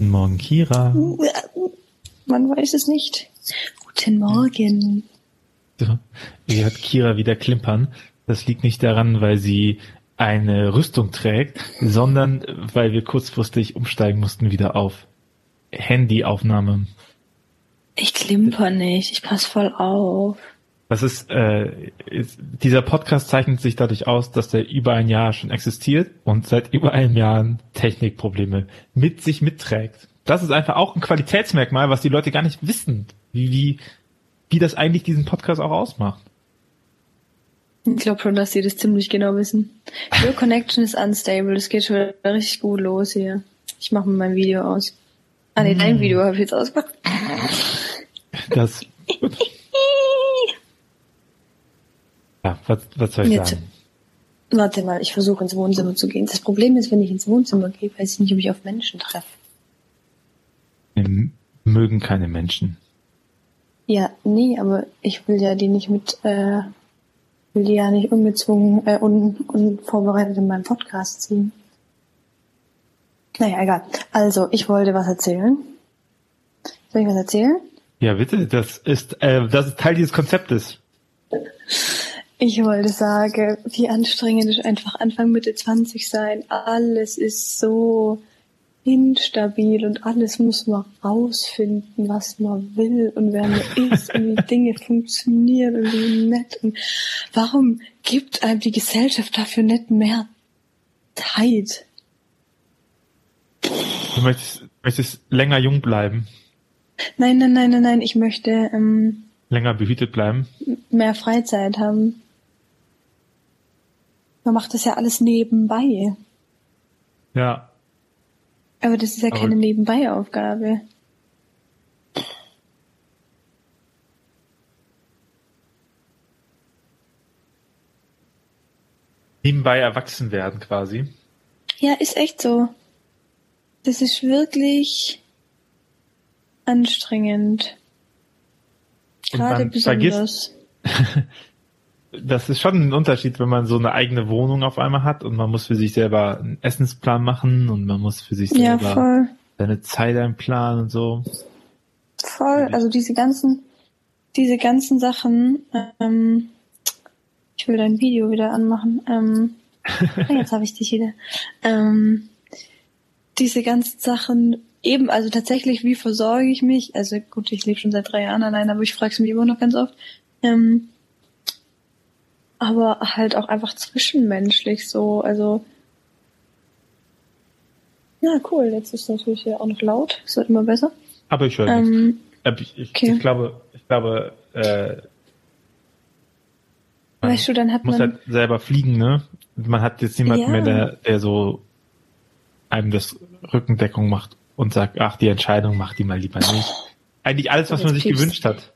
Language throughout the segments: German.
Guten Morgen, Kira. Man weiß es nicht. Guten Morgen. So, ihr hört Kira wieder klimpern. Das liegt nicht daran, weil sie eine Rüstung trägt, sondern weil wir kurzfristig umsteigen mussten wieder auf Handyaufnahme. Ich klimper nicht, ich pass voll auf. Das ist, äh, ist, dieser Podcast zeichnet sich dadurch aus, dass der über ein Jahr schon existiert und seit über einem Jahr Technikprobleme mit sich mitträgt. Das ist einfach auch ein Qualitätsmerkmal, was die Leute gar nicht wissen, wie, wie, wie das eigentlich diesen Podcast auch ausmacht. Ich glaube schon, dass sie das ziemlich genau wissen. Your connection is unstable. Es geht schon richtig gut los hier. Ich mache mal mein Video aus. Ah nee, dein hm. Video habe ich jetzt ausgemacht. Das. ja, was, was soll ich jetzt, sagen? Warte mal, ich versuche ins Wohnzimmer zu gehen. Das Problem ist, wenn ich ins Wohnzimmer gehe, weiß ich nicht, ob ich auf Menschen treffe. Wir mögen keine Menschen. Ja, nee, aber ich will ja die nicht mit äh, will die ja nicht ungezwungen, äh, un, unvorbereitet in meinen Podcast ziehen. Naja, egal. Also, ich wollte was erzählen. Soll ich was erzählen? Ja, bitte. Das ist, äh, das ist Teil dieses Konzeptes. Ich wollte sagen, wie anstrengend ist einfach Anfang Mitte 20 sein. Alles ist so instabil und alles muss man rausfinden, was man will und wer man ist und wie Dinge funktionieren und wie nett und warum gibt einem die Gesellschaft dafür nicht mehr Zeit? Du möchtest, möchtest länger jung bleiben? Nein, nein, nein, nein, nein, ich möchte ähm, länger behütet bleiben. Mehr Freizeit haben. Man macht das ja alles nebenbei. Ja, aber das ist ja keine Nebenbei-Aufgabe. Nebenbei erwachsen werden quasi. Ja, ist echt so. Das ist wirklich anstrengend. Gerade besonders. Vergisst, das ist schon ein Unterschied, wenn man so eine eigene Wohnung auf einmal hat und man muss für sich selber einen Essensplan machen und man muss für sich selber ja, seine Zeit einplanen und so. Voll, also diese ganzen, diese ganzen Sachen, ähm, ich will dein Video wieder anmachen, ähm, jetzt habe ich dich wieder, ähm, diese ganzen Sachen, eben, also tatsächlich, wie versorge ich mich, also gut, ich lebe schon seit drei Jahren allein, aber ich frage es mich immer noch ganz oft, ähm, aber halt auch einfach zwischenmenschlich so. Also ja, cool. Jetzt ist natürlich hier auch noch laut. Es wird immer besser. Aber ich höre ähm, ich, ich, okay. ich glaube, ich glaube, äh, weißt du, dann hat muss man halt selber fliegen, ne? Man hat jetzt niemanden ja. mehr, der, der so einem das Rückendeckung macht und sagt, ach, die Entscheidung macht die mal lieber nicht. Eigentlich alles, was man sich piepst. gewünscht hat.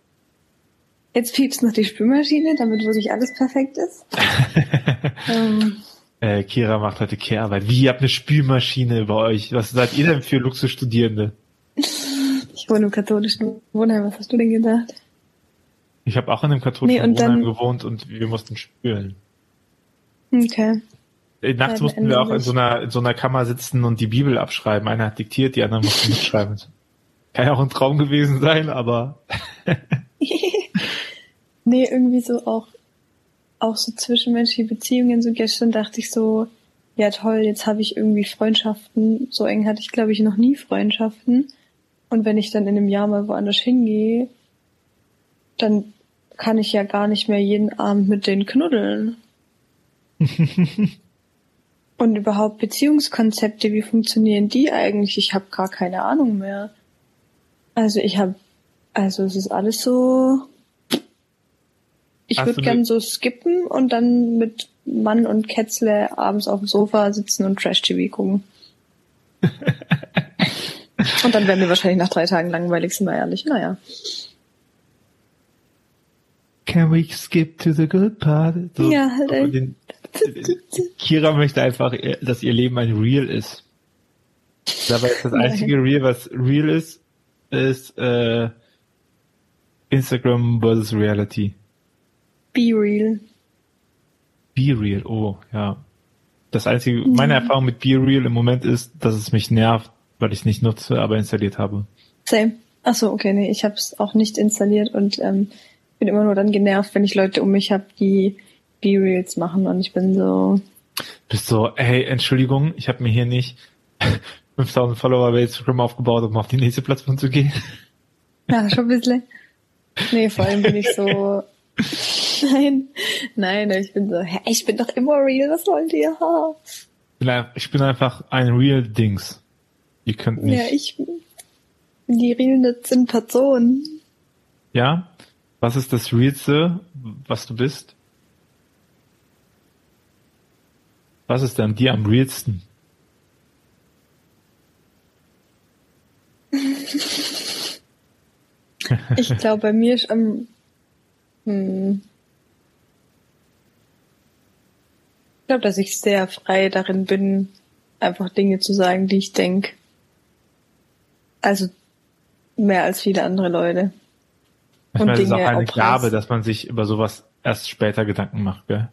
Jetzt piepst noch die Spülmaschine, damit wirklich alles perfekt ist. ähm. äh, Kira macht heute Kehrarbeit. Wie, ihr habt eine Spülmaschine bei euch? Was seid ihr denn für Luxusstudierende? Ich wohne im katholischen Wohnheim. Was hast du denn gedacht? Ich habe auch in einem katholischen nee, Wohnheim gewohnt und wir mussten spülen. Okay. Äh, nachts ja, mussten wir auch in so, einer, in so einer Kammer sitzen und die Bibel abschreiben. Einer hat diktiert, die anderen mussten mitschreiben. Kann ja auch ein Traum gewesen sein, aber Nee, irgendwie so auch, auch so zwischenmenschliche Beziehungen. So gestern dachte ich so, ja toll, jetzt habe ich irgendwie Freundschaften. So eng hatte ich, glaube ich, noch nie Freundschaften. Und wenn ich dann in einem Jahr mal woanders hingehe, dann kann ich ja gar nicht mehr jeden Abend mit denen knuddeln. Und überhaupt Beziehungskonzepte, wie funktionieren die eigentlich? Ich habe gar keine Ahnung mehr. Also ich habe, also es ist alles so ich würde gern so skippen und dann mit Mann und Kätzle abends auf dem Sofa sitzen und Trash-TV gucken. und dann werden wir wahrscheinlich nach drei Tagen langweilig, sind wir ehrlich. Naja. Can we skip to the good part? So, ja, halt. Den, Kira möchte einfach, dass ihr Leben ein Real ist. Dabei ist das einzige Real, was real ist, ist äh, Instagram versus Reality. Be Real. Be Real, oh, ja. Das einzige, mhm. meine Erfahrung mit Be Real im Moment ist, dass es mich nervt, weil ich es nicht nutze, aber installiert habe. Same. Achso, okay, nee, ich habe es auch nicht installiert und ähm, bin immer nur dann genervt, wenn ich Leute um mich habe, die B-Reels machen und ich bin so. Bist so, hey, Entschuldigung, ich habe mir hier nicht 5000 Follower bei Instagram aufgebaut, um auf die nächste Plattform zu gehen. Ja, schon ein bisschen. Nee, vor allem bin ich so, nein, nein, ich bin so, hä, ich bin doch immer real, was wollt ihr? Ich bin einfach ein real Dings. Ihr könnt nicht. Ja, ich bin die realness in Person. Ja? Was ist das Realste, was du bist? Was ist denn dir am realsten? ich glaube, bei mir ist am. Hm, ich glaube, dass ich sehr frei darin bin, einfach Dinge zu sagen, die ich denke. Also mehr als viele andere Leute. Ich meine, das ist auch eine Gabe, dass man sich über sowas erst später Gedanken macht, gell?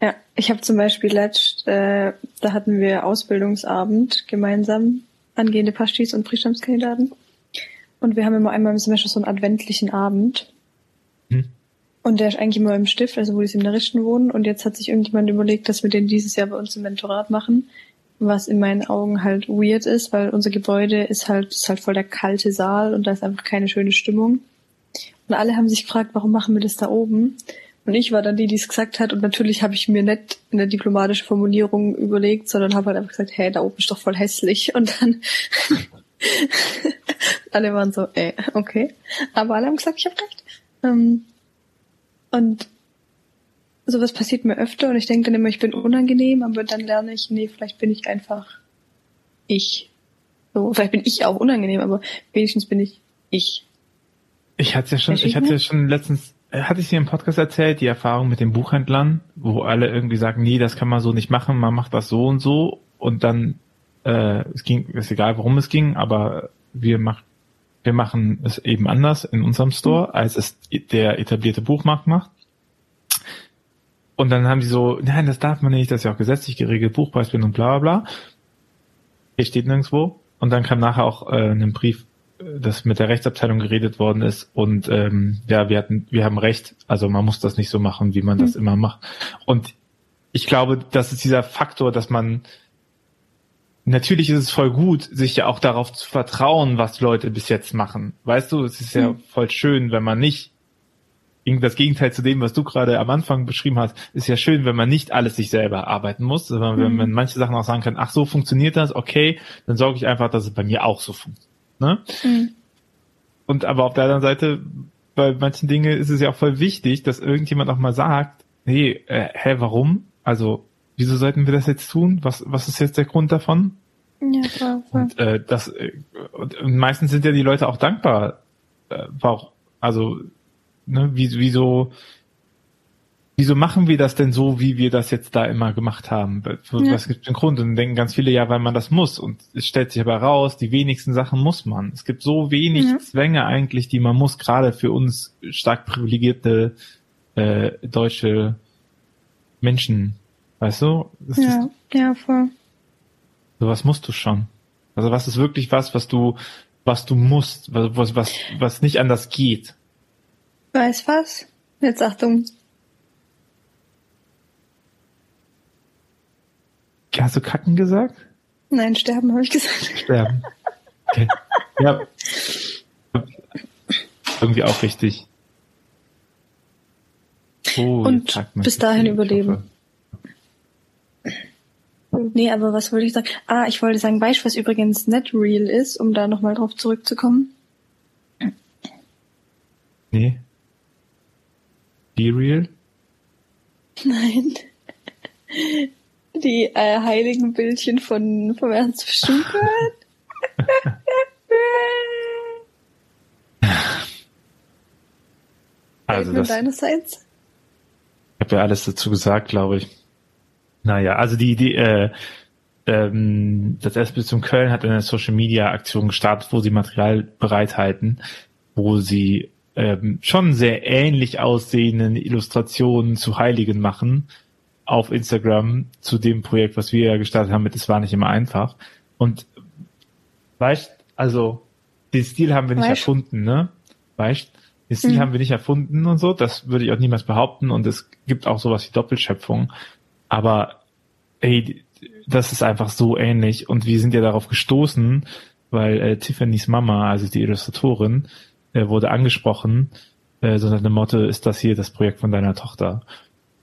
Ja, ich habe zum Beispiel letzt, äh, da hatten wir Ausbildungsabend gemeinsam, angehende Paschis und Prischamskandidaten. Und wir haben immer einmal im Semester so einen adventlichen Abend. Hm. Und der ist eigentlich immer im Stift, also wo die Seminaristen wohnen. Und jetzt hat sich irgendjemand überlegt, dass wir den dieses Jahr bei uns im Mentorat machen. Was in meinen Augen halt weird ist, weil unser Gebäude ist halt, ist halt voll der kalte Saal und da ist einfach keine schöne Stimmung. Und alle haben sich gefragt, warum machen wir das da oben? Und ich war dann die, die es gesagt hat. Und natürlich habe ich mir nicht eine diplomatische Formulierung überlegt, sondern habe halt einfach gesagt, hey, da oben ist doch voll hässlich. Und dann alle waren so, äh, okay. Aber alle haben gesagt, ich habe recht. Ähm, und sowas passiert mir öfter und ich denke dann immer, ich bin unangenehm, aber dann lerne ich, nee, vielleicht bin ich einfach ich. So, vielleicht bin ich auch unangenehm, aber wenigstens bin ich ich. Ich hatte ja schon, ich hatte ja schon letztens, äh, hatte ich dir im Podcast erzählt, die Erfahrung mit den Buchhändlern, wo alle irgendwie sagen, nee, das kann man so nicht machen, man macht das so und so und dann, äh, es ging, ist egal, worum es ging, aber wir machen, wir machen es eben anders in unserem Store, mhm. als es der etablierte Buchmarkt macht. Und dann haben die so, nein, das darf man nicht, das ist ja auch gesetzlich geregelt, Buchpreisbindung, bla bla bla. Hier steht nirgendwo. Und dann kam nachher auch äh, ein Brief, äh, dass mit der Rechtsabteilung geredet worden ist und ähm, ja, wir hatten, wir haben recht, also man muss das nicht so machen, wie man mhm. das immer macht. Und ich glaube, das ist dieser Faktor, dass man natürlich ist es voll gut, sich ja auch darauf zu vertrauen, was Leute bis jetzt machen. Weißt du, es ist ja mhm. voll schön, wenn man nicht das Gegenteil zu dem, was du gerade am Anfang beschrieben hast, ist ja schön, wenn man nicht alles sich selber arbeiten muss, sondern wenn mhm. man manche Sachen auch sagen kann, ach so funktioniert das, okay, dann sorge ich einfach, dass es bei mir auch so funktioniert. Ne? Mhm. Und aber auf der anderen Seite, bei manchen Dingen ist es ja auch voll wichtig, dass irgendjemand auch mal sagt, nee, äh, hä, warum? Also, wieso sollten wir das jetzt tun? Was, was ist jetzt der Grund davon? Ja, voll, voll. Und äh, das äh, und meistens sind ja die Leute auch dankbar, äh, also ne, wie, wieso, wieso machen wir das denn so, wie wir das jetzt da immer gemacht haben? Was ja. gibt den Grund? Und dann denken ganz viele, ja, weil man das muss. Und es stellt sich aber raus, die wenigsten Sachen muss man. Es gibt so wenig ja. Zwänge eigentlich, die man muss, gerade für uns stark privilegierte äh, deutsche Menschen. Weißt du? Das ja, ist, ja, voll. was musst du schon. Also was ist wirklich was, was du, was du musst, was, was, was nicht anders geht? Weiß was? Jetzt Achtung. Hast du kacken gesagt? Nein, sterben habe ich gesagt. Sterben. Okay. Ja. Irgendwie auch richtig. Oh, Und bis dahin überleben. Nee, aber was wollte ich sagen? Ah, ich wollte sagen, weißt du, was übrigens nicht real ist, um da nochmal drauf zurückzukommen? Nee. Be Real? Nein. Die äh, heiligen Bildchen von vom Ernst Stuttgart. also das, deinerseits? Ich habe ja alles dazu gesagt, glaube ich. Naja, also die, die äh, ähm, das Erzbistum Köln hat eine Social Media Aktion gestartet, wo sie Material bereithalten, wo sie ähm, schon sehr ähnlich aussehenden Illustrationen zu Heiligen machen auf Instagram zu dem Projekt, was wir ja gestartet haben mit Es war nicht immer einfach. Und Weißt, also den Stil haben wir nicht Weißt- erfunden, ne? Weißt, den Stil Mhm. haben wir nicht erfunden und so, das würde ich auch niemals behaupten und es gibt auch sowas wie Doppelschöpfung, aber ey, das ist einfach so ähnlich und wir sind ja darauf gestoßen, weil äh, Tiffany's Mama, also die Illustratorin, äh, wurde angesprochen, äh, so dem Motto, ist das hier das Projekt von deiner Tochter?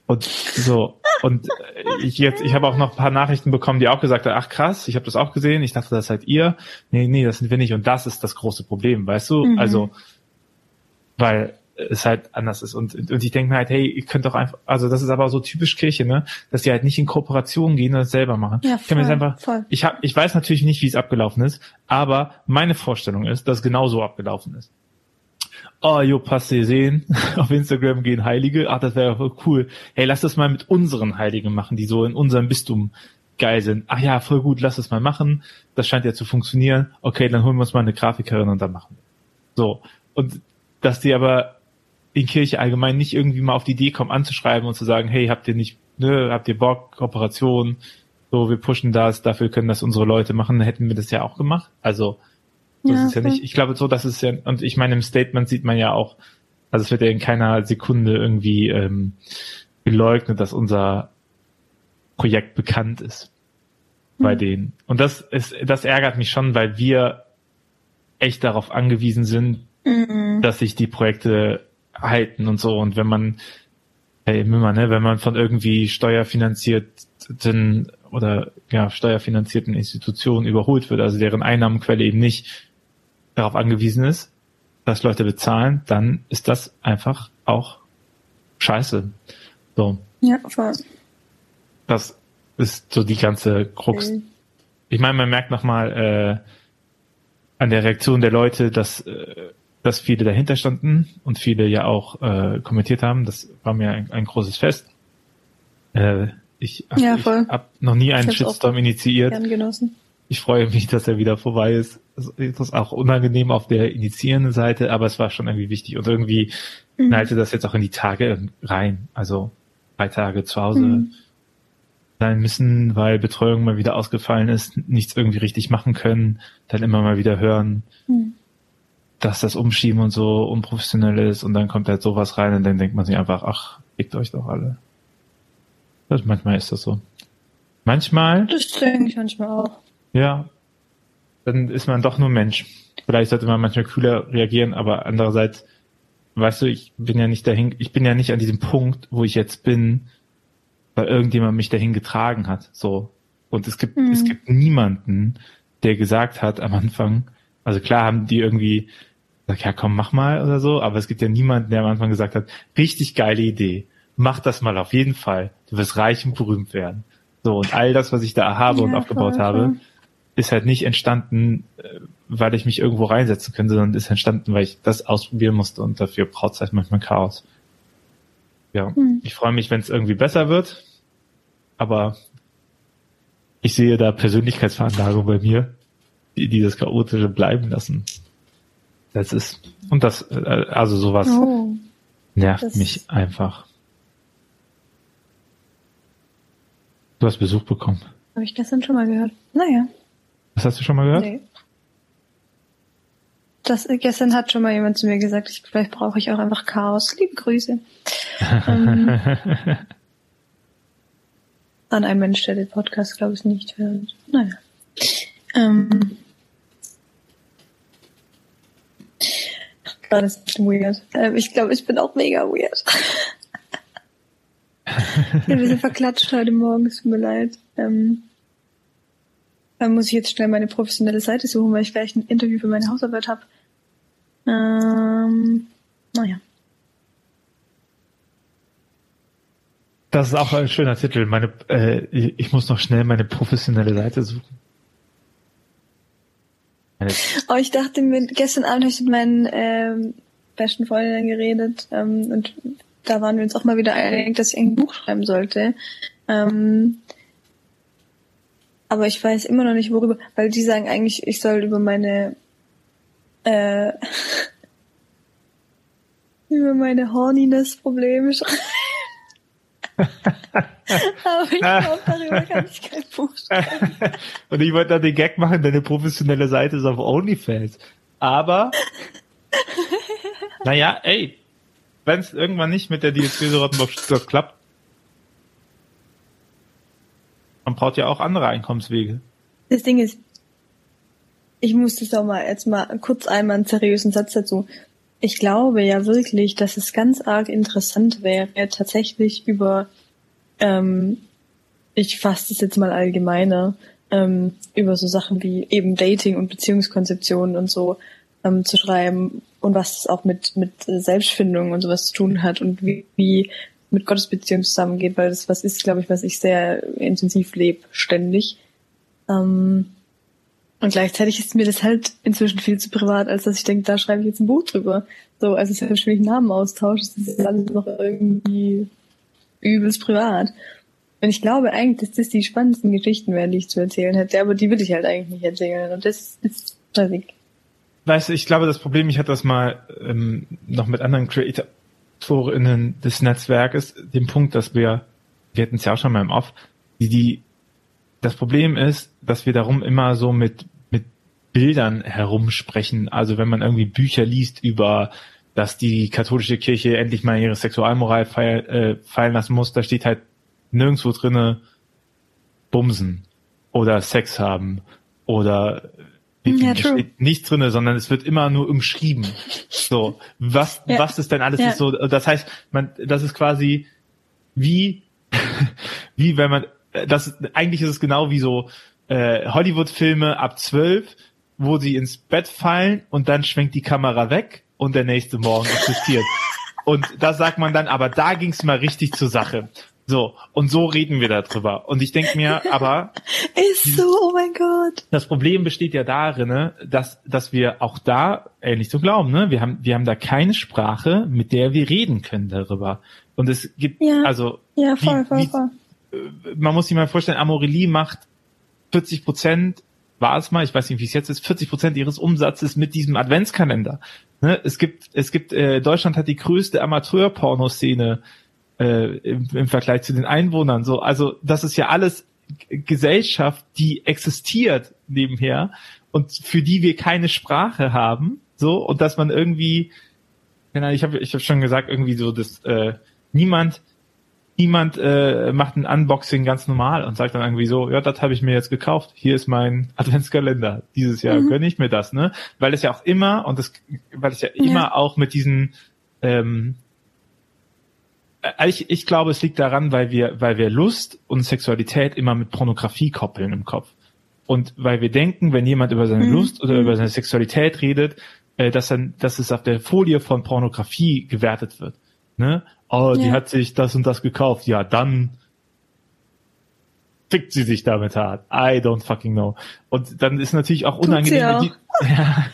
Und so, und äh, ich jetzt, ich habe auch noch ein paar Nachrichten bekommen, die auch gesagt haben, ach krass, ich habe das auch gesehen, ich dachte, das seid ihr. Nee, nee, das sind wir nicht. Und das ist das große Problem, weißt du? Mhm. Also, weil es halt anders ist. Und, und ich denke mir halt, hey, ihr könnt doch einfach, also das ist aber so typisch Kirche, ne? Dass die halt nicht in Kooperation gehen und das selber machen. Ja, ich kann mir voll, einfach, voll. ich hab, ich weiß natürlich nicht, wie es abgelaufen ist, aber meine Vorstellung ist, dass es genau so abgelaufen ist. Oh, jo, passt ihr sehen, auf Instagram gehen Heilige, ach, das wäre voll cool. Hey, lass das mal mit unseren Heiligen machen, die so in unserem Bistum geil sind. Ach ja, voll gut, lass das mal machen. Das scheint ja zu funktionieren. Okay, dann holen wir uns mal eine Grafikerin und dann machen wir. So. Und dass die aber in Kirche allgemein nicht irgendwie mal auf die Idee kommen, anzuschreiben und zu sagen, hey, habt ihr nicht, ne, habt ihr Bock, Kooperation, so, wir pushen das, dafür können das unsere Leute machen, dann hätten wir das ja auch gemacht. Also, das Ja, ist ja nicht, ich glaube so, das ist ja, und ich meine, im Statement sieht man ja auch, also es wird ja in keiner Sekunde irgendwie ähm, geleugnet, dass unser Projekt bekannt ist bei Mhm. denen. Und das ist, das ärgert mich schon, weil wir echt darauf angewiesen sind, Mhm. dass sich die Projekte halten und so. Und wenn man, hey, immer, ne, wenn man von irgendwie steuerfinanzierten oder ja, steuerfinanzierten Institutionen überholt wird, also deren Einnahmenquelle eben nicht darauf angewiesen ist, dass Leute bezahlen, dann ist das einfach auch scheiße. So, Ja, voll. das ist so die ganze Krux. Mhm. Ich meine, man merkt nochmal äh, an der Reaktion der Leute, dass, äh, dass viele dahinter standen und viele ja auch äh, kommentiert haben. Das war mir ein, ein großes Fest. Äh, ich hab, Ja, hab noch nie einen Shitstorm initiiert. Ich freue mich, dass er wieder vorbei ist. Es ist auch unangenehm auf der initiierenden Seite, aber es war schon irgendwie wichtig und irgendwie Mhm. knallte das jetzt auch in die Tage rein. Also drei Tage zu Hause Mhm. sein müssen, weil Betreuung mal wieder ausgefallen ist, nichts irgendwie richtig machen können, dann immer mal wieder hören, Mhm. Dass das Umschieben und so unprofessionell ist und dann kommt halt sowas rein und dann denkt man sich einfach, ach, fickt euch doch alle. Das, manchmal ist das so. Manchmal, Das denke ich manchmal auch. ja, dann ist man doch nur Mensch. Vielleicht sollte man manchmal kühler reagieren, aber andererseits, weißt du, ich bin ja nicht dahin, ich bin ja nicht an diesem Punkt, wo ich jetzt bin, weil irgendjemand mich dahin getragen hat, so. Und es gibt, Mhm. es gibt niemanden, der gesagt hat am Anfang, also klar haben die irgendwie gesagt, ja komm, mach mal oder so, aber es gibt ja niemanden, der am Anfang gesagt hat, richtig geile Idee, mach das mal auf jeden Fall, du wirst reich und berühmt werden. So, und all das, was ich da habe und Ja, aufgebaut voll, habe, ist halt nicht entstanden, äh, weil ich mich irgendwo reinsetzen könnte, sondern ist entstanden, weil ich das ausprobieren musste und dafür braucht es halt manchmal Chaos. Ja, Hm. ich freue mich, wenn es irgendwie besser wird, aber ich sehe da Persönlichkeitsveranlagung bei mir, die, die das Chaotische bleiben lassen. Das ist, und das, äh, also sowas Oh. nervt mich einfach. Du hast Besuch bekommen. Habe ich gestern schon mal gehört. Naja. Was hast du schon mal gehört? Nee. Das, gestern hat schon mal jemand zu mir gesagt, ich, vielleicht brauche ich auch einfach Chaos. Liebe Grüße. ähm, an einen Mensch, der den Podcast, glaube ich, nicht hört. Naja. Ähm, Gerade ist ein bisschen weird. Ähm, ich glaube, ich bin auch mega weird. ich bin ein bisschen verklatscht heute Morgen, es tut mir leid. Ähm, dann muss ich jetzt schnell meine professionelle Seite suchen, weil ich gleich ein Interview für meine Hausarbeit habe. Ähm, naja. Das ist auch ein schöner Titel. Meine, äh, ich muss noch schnell meine professionelle Seite suchen. Oh, ich dachte mir, gestern Abend habe ich mit meinen ähm, besten Freundinnen geredet ähm, und da waren wir uns auch mal wieder einig, dass ich ein Buch schreiben sollte. Ähm, aber ich weiß immer noch nicht worüber, weil die sagen eigentlich, ich soll über meine äh, über meine Horniness-Probleme schreiben. Aber ich glaube, darüber kann ich kein Buch schreiben. Und ich wollte da den Gag machen, deine professionelle Seite ist auf OnlyFans. Aber, naja, ey, wenn es irgendwann nicht mit der DSG Rottenburg klappt, man braucht ja auch andere Einkommenswege. Das Ding ist, ich muss das auch mal jetzt mal kurz einmal einen seriösen Satz dazu. Ich glaube ja wirklich, dass es ganz arg interessant wäre, tatsächlich über, ähm, ich fasse das jetzt mal allgemeiner, ähm, über so Sachen wie eben Dating und Beziehungskonzeptionen und so ähm, zu schreiben und was es auch mit, mit Selbstfindung und sowas zu tun hat und wie, wie mit Gottesbeziehung zusammengeht, weil das was ist, glaube ich, was ich sehr intensiv lebe, ständig. Ähm, und gleichzeitig ist mir das halt inzwischen viel zu privat, als dass ich denke, da schreibe ich jetzt ein Buch drüber. So, also selbst wenn ich Namen austausche, ist das alles noch irgendwie übelst privat. Und ich glaube eigentlich, dass das die spannendsten Geschichten wären, die ich zu erzählen hätte, aber die will ich halt eigentlich nicht erzählen. Und das ist tragisch. Weißt du, ich glaube, das Problem, ich hatte das mal ähm, noch mit anderen KreatorInnen des Netzwerkes, den Punkt, dass wir, wir hatten es ja auch schon mal im Off, die, die das Problem ist, dass wir darum immer so mit, mit Bildern herumsprechen. Also wenn man irgendwie Bücher liest über, dass die katholische Kirche endlich mal ihre Sexualmoral feil, äh, fallen lassen muss, da steht halt nirgendwo drinne Bumsen oder Sex haben oder ja, steht nichts drinne, sondern es wird immer nur umschrieben. So, was, ja. was ist denn alles ja. so? Das heißt, man, das ist quasi wie, wie wenn man äh, das eigentlich ist es genau wie so äh, Hollywood-Filme ab zwölf, wo sie ins Bett fallen und dann schwenkt die Kamera weg und der nächste Morgen existiert. und da sagt man dann, aber da ging's mal richtig zur Sache. So, und so reden wir darüber. Und ich denke mir, aber. Ist so, oh mein Gott. Das Problem besteht ja darin, ne, dass, dass wir auch da, ähnlich zu glauben, ne, wir haben, wir haben da keine Sprache, mit der wir reden können darüber. Und es gibt, ja. also. Ja, voll, wie, voll, voll man muss sich mal vorstellen, Amorelie macht 40 Prozent, war es mal, ich weiß nicht, wie es jetzt ist, 40 Prozent ihres Umsatzes mit diesem Adventskalender. Ne? Es gibt, es gibt, äh, Deutschland hat die größte Amateur-Pornoszene äh, im, im Vergleich zu den Einwohnern. So, also das ist ja alles Gesellschaft, die existiert nebenher und für die wir keine Sprache haben. So und dass man irgendwie, ich habe, ich habe schon gesagt, irgendwie so, dass äh, niemand niemand äh, macht ein Unboxing ganz normal und sagt dann irgendwie so, ja, das habe ich mir jetzt gekauft. Hier ist mein Adventskalender. Dieses Jahr mhm. gönne ich mir das, ne? Weil es ja auch immer und das, weil es ja, ja. immer auch mit diesen ähm, äh, ich, ich glaube, es liegt daran, weil wir, weil wir Lust und Sexualität immer mit Pornografie koppeln im Kopf. Und weil wir denken, wenn jemand über seine mhm. Lust oder über seine Sexualität redet, äh, dass dann, dass es auf der Folie von Pornografie gewertet wird. Ne? Oh, die hat sich das und das gekauft. Ja, dann fickt sie sich damit hart. I don't fucking know. Und dann ist natürlich auch unangenehm, auch. Die, ja,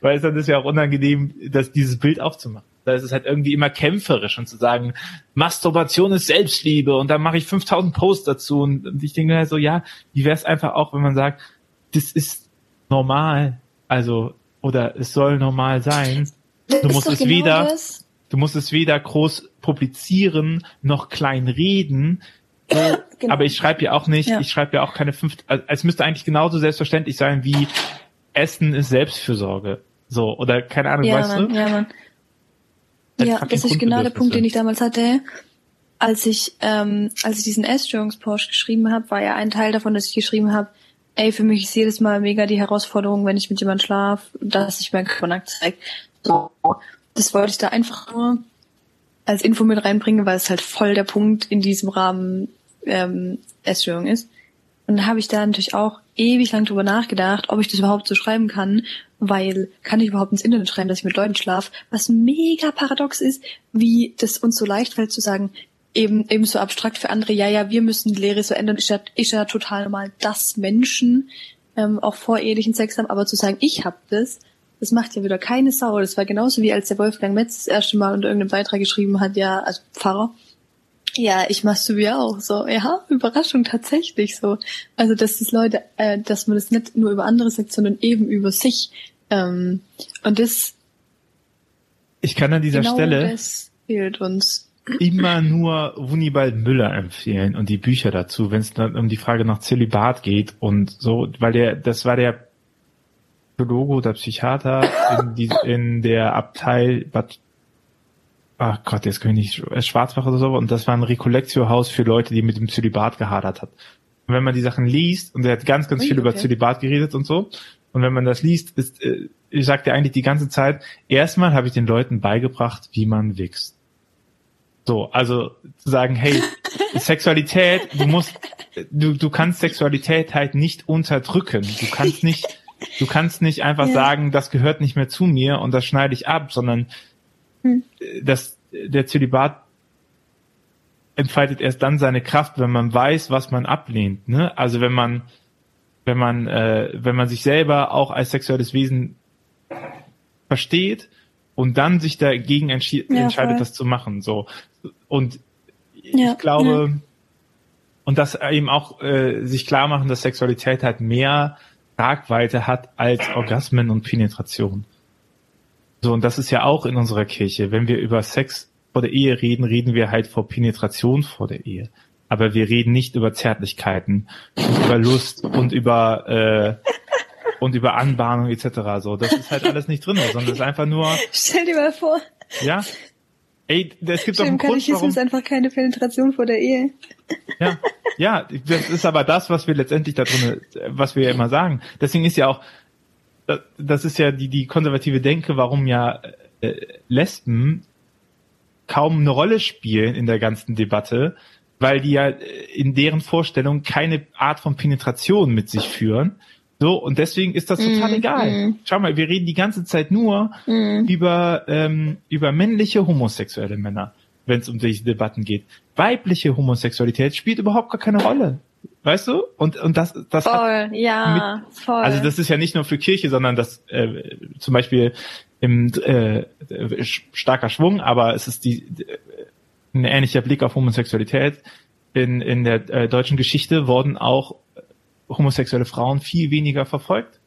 weil es dann ist ja auch unangenehm, dass dieses Bild aufzumachen. Da ist es halt irgendwie immer kämpferisch und zu sagen, Masturbation ist Selbstliebe und dann mache ich 5000 Posts dazu und, ich denke halt so, ja, wie wäre es einfach auch, wenn man sagt, das ist normal, also oder es soll normal sein. Du musst es genau weder das Du musst es weder groß publizieren noch klein reden. So, genau. Aber ich schreibe ja auch nicht, ja. ich schreibe ja auch keine fünf, also es müsste eigentlich genauso selbstverständlich sein wie Essen ist Selbstfürsorge. So, oder keine Ahnung, ja, weißt Mann, du? Ja, Mann. Ja, das ist genau der Punkt, den ich damals hatte. Als ich, ähm, als ich diesen Essstörungsporsch geschrieben habe, war ja ein Teil davon, dass ich geschrieben habe, ey, für mich ist jedes Mal mega die Herausforderung, wenn ich mit jemandem schlaf, dass ich meinen Kontakt zeige. So das wollte ich da einfach nur als Info mit reinbringen, weil es halt voll der Punkt in diesem Rahmen ähm, Essstörung ist. Und da habe ich da natürlich auch ewig lang drüber nachgedacht, ob ich das überhaupt so schreiben kann, weil kann ich überhaupt ins Internet schreiben, dass ich mit Leuten schlaf, was mega paradox ist, wie das uns so leicht fällt zu sagen, eben eben so abstrakt für andere, ja, ja, wir müssen die Lehre so ändern, ist ja, ist ja total normal, dass Menschen ähm, auch vor ehelichen Sex haben, aber zu sagen, ich hab das, das macht ja wieder keine Sau. Das war genauso wie als der Wolfgang Metz das erste Mal unter irgendeinem Beitrag geschrieben hat, ja, also Pfarrer, ja, ich masturbiere auch so. Ja, Überraschung tatsächlich so. Also dass das Leute, äh, dass man das nicht nur über andere sagt, sondern eben über sich. Ähm, und das ich kann an dieser genau Stelle das fehlt uns. immer nur Wunibald Müller empfehlen und die Bücher dazu, wenn es dann um die Frage nach Zölibat geht und so, weil der, das war der Psychologe oder Psychiater in, die, in der Abteil Bad, ach Gott, jetzt kann ich nicht, Schwarzbach oder so, und das war ein Recollectio-Haus für Leute, die mit dem Zölibat gehadert hat. Und wenn man die Sachen liest, und er hat ganz, ganz Ui, viel über okay. Zölibat geredet und so, und wenn man das liest, ist, äh, ich sagte eigentlich die ganze Zeit, erstmal habe ich den Leuten beigebracht, wie man wächst. So, also zu sagen, hey, Sexualität, du musst, du, du kannst Sexualität halt nicht unterdrücken. Du kannst nicht, du kannst nicht einfach Ja. sagen, das gehört nicht mehr zu mir und das schneide ich ab, sondern Hm. das, der Zölibat entfaltet erst dann seine Kraft, wenn man weiß, was man ablehnt. Ne? Also wenn man, wenn man, äh, wenn man sich selber auch als sexuelles Wesen versteht und dann sich dagegen entschi- Ja, entscheidet, voll. das zu machen. So und Ja, ich glaube und das eben auch äh, sich klar machen, dass Sexualität halt mehr Tragweite hat als Orgasmen und Penetration. So und das ist ja auch in unserer Kirche, wenn wir über Sex vor der Ehe reden, reden wir halt vor Penetration vor der Ehe. Aber wir reden nicht über Zärtlichkeiten und über Lust und über äh, und über Anbahnung etc. So, das ist halt alles nicht drin, sondern es ist einfach nur, Stell dir mal vor, ja, ey, es gibt doch im einen Grund, warum, einfach keine Penetration vor der Ehe. ja, ja, das ist aber das, was wir letztendlich da drin, was wir ja immer sagen. Deswegen ist ja auch, das- ist ja die, die konservative Denke, warum ja äh, Lesben kaum eine Rolle spielen in der ganzen Debatte, weil die ja äh, in deren Vorstellung keine Art von Penetration mit sich führen. So, und deswegen ist das total Mm, egal. mm. Schau mal, wir reden die ganze Zeit nur Mhm. über, ähm, über männliche homosexuelle Männer, wenn es um diese Debatten geht. Weibliche Homosexualität spielt überhaupt gar keine Rolle. Weißt du? Und, und das, das Voll, ja, voll. also das ist ja nicht nur für Kirche, sondern das äh, zum Beispiel im äh, starker Schwung, aber es ist die äh, ein ähnlicher Blick auf Homosexualität. In, in der äh, deutschen Geschichte wurden auch homosexuelle Frauen viel weniger verfolgt,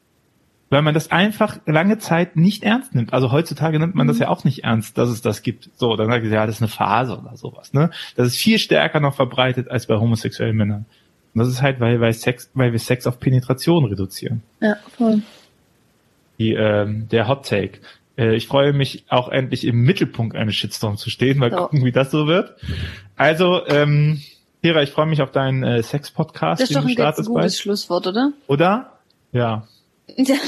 weil man das einfach lange Zeit nicht ernst nimmt. Also heutzutage nimmt man das ja auch nicht ernst, dass es das gibt. So, dann sagt man, ja, das ist eine Phase oder sowas. Ne? Das ist viel stärker noch verbreitet als bei homosexuellen Männern. Und das ist halt, weil, weil Sex, weil wir Sex auf Penetration reduzieren ja, voll. die, ähm, der Hot Take. Äh, ich freue mich auch endlich im Mittelpunkt eines Shitstorms zu stehen. Mal So. gucken, wie das so wird. Also, ähm, Hera, ich freue mich auf deinen äh, Sex-Podcast, Das ist doch ein ganz gutes bald. Schlusswort, oder? Oder? Ja. Ja.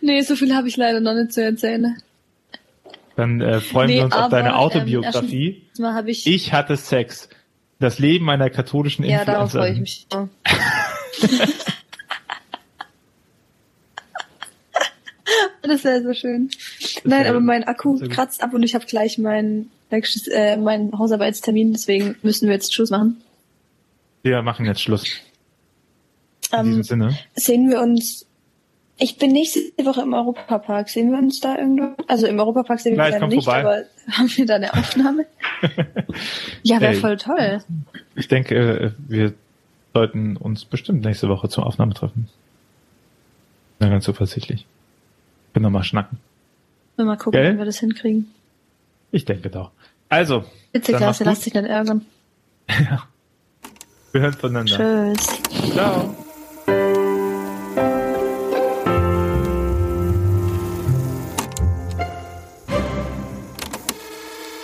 nee, so viel habe ich leider noch nicht zu erzählen. Dann äh, freuen Nee, wir uns auf aber, deine ähm, Autobiografie. Habe ich. ich hatte Sex. Das Leben einer katholischen ja, darauf freue ich Influencerin. mich. das wäre so schön. Nein, wär- aber mein Akku kratzt ab und ich habe gleich meinen äh, meinen Hausarbeitstermin, deswegen müssen wir jetzt Schluss machen. Wir machen jetzt Schluss. In Ähm, diesem Sinne. sehen wir uns. Ich bin nächste Woche im Europapark. Sehen wir uns da irgendwo? Also im Europapark sehen wir uns komm nicht, vorbei. aber haben wir da eine Aufnahme? ja, wäre voll toll. Ich denke, wir sollten uns bestimmt nächste Woche zur Aufnahme treffen. Na, ganz zuversichtlich. Können wir mal schnacken. Mal, mal gucken, Gell? wie wir das hinkriegen. Ich denke doch. Also, Bitte, Dann Klasse, mach's lass dich nicht ärgern. wir hören voneinander. Tschüss. Ciao.